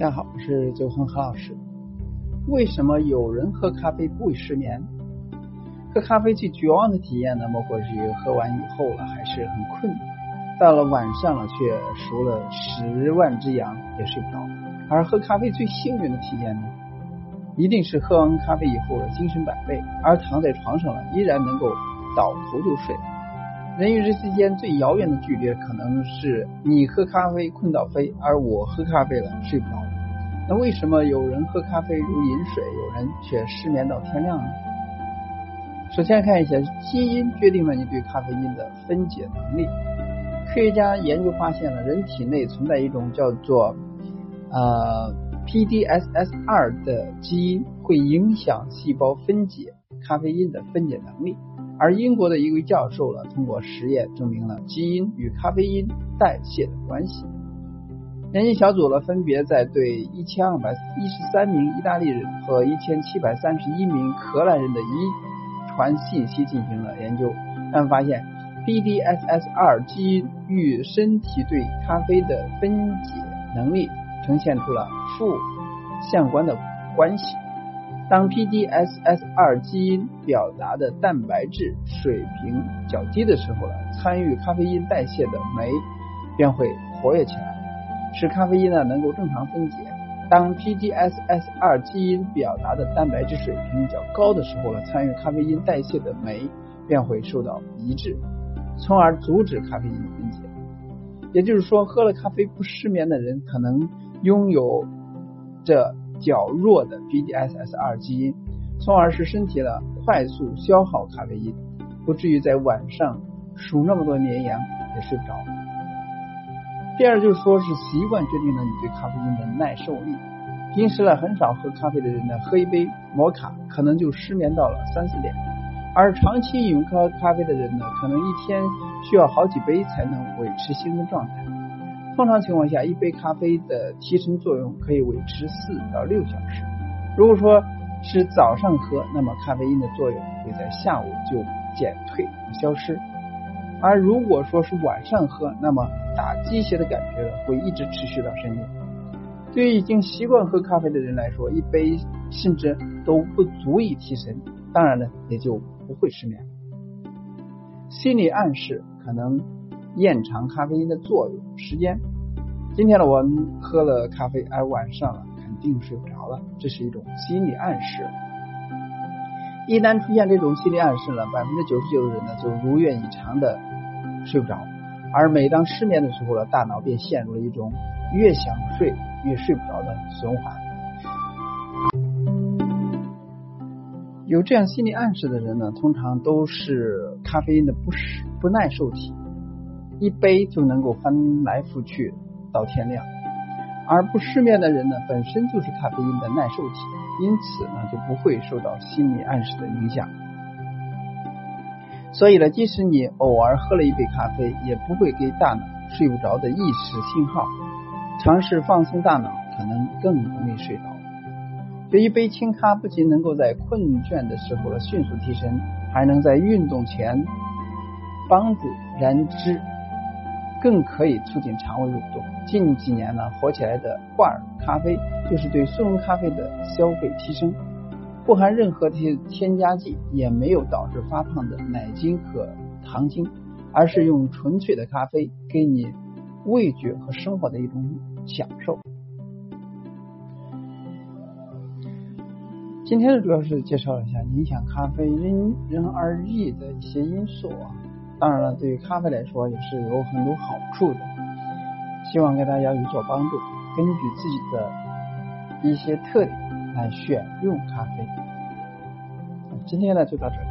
大家好，我是周恒何老师。为什么有人喝咖啡不会失眠？喝咖啡最绝望的体验呢，莫过于喝完以后了还是很困，到了晚上了却熟了十万只羊也睡不着。而喝咖啡最幸运的体验呢，一定是喝完咖啡以后了精神百倍，而躺在床上了依然能够倒头就睡。人与人之间最遥远的距离，可能是你喝咖啡困到飞，而我喝咖啡了睡不着。那为什么有人喝咖啡如饮水，有人却失眠到天亮呢？首先看一下基因决定了你对咖啡因的分解能力。科学家研究发现了，人体内存在一种叫做呃 PDSS2 的基因，会影响细胞分解咖啡因的分解能力。而英国的一位教授呢，通过实验证明了基因与咖啡因代谢的关系。研究小组呢，分别在对一千二百一十三名意大利人和一千七百三十一名荷兰人的遗传信息进行了研究。他们发现，PDSS2 基因与身体对咖啡的分解能力呈现出了负相关的关系。当 PDSS2 基因表达的蛋白质水平较低的时候呢，参与咖啡因代谢的酶便会活跃起来，使咖啡因呢能够正常分解。当 PDSS2 基因表达的蛋白质水平较高的时候呢，参与咖啡因代谢的酶便会受到抑制，从而阻止咖啡因的分解。也就是说，喝了咖啡不失眠的人，可能拥有这。较弱的 PDSS2 基因，从而使身体呢快速消耗咖啡因，不至于在晚上数那么多绵羊也睡不着。第二就是说是习惯决定了你对咖啡因的耐受力。平时呢很少喝咖啡的人呢，喝一杯摩卡可能就失眠到了三四点，而长期饮用咖咖啡的人呢，可能一天需要好几杯才能维持兴奋状态。通常情况下，一杯咖啡的提神作用可以维持四到六小时。如果说是早上喝，那么咖啡因的作用会在下午就减退消失；而如果说是晚上喝，那么打鸡血的感觉会一直持续到深夜。对于已经习惯喝咖啡的人来说，一杯甚至都不足以提神，当然呢，也就不会失眠。心理暗示可能。延长咖啡因的作用时间。今天呢，我喝了咖啡，而晚上了肯定睡不着了，这是一种心理暗示。一旦出现这种心理暗示了，百分之九十九的人呢就如愿以偿的睡不着。而每当失眠的时候呢，大脑便陷入了一种越想睡越睡不着的循环。有这样心理暗示的人呢，通常都是咖啡因的不适不耐受体。一杯就能够翻来覆去到天亮，而不失眠的人呢，本身就是咖啡因的耐受体，因此呢就不会受到心理暗示的影响。所以呢，即使你偶尔喝了一杯咖啡，也不会给大脑睡不着的意识信号。尝试放松大脑，可能更容易睡着。这一杯清咖不仅能够在困倦的时候呢迅速提神，还能在运动前帮助燃脂。更可以促进肠胃蠕动。近几年呢，火起来的挂耳咖啡就是对速溶咖啡的消费提升，不含任何添添加剂，也没有导致发胖的奶精和糖精，而是用纯粹的咖啡给你味觉和生活的一种享受。今天呢，主要是介绍一下影响咖啡因人而异的一些因素啊。当然了，对于咖啡来说也是有很多好处的，希望给大家有所帮助。根据自己的一些特点来选用咖啡。今天呢就到这里。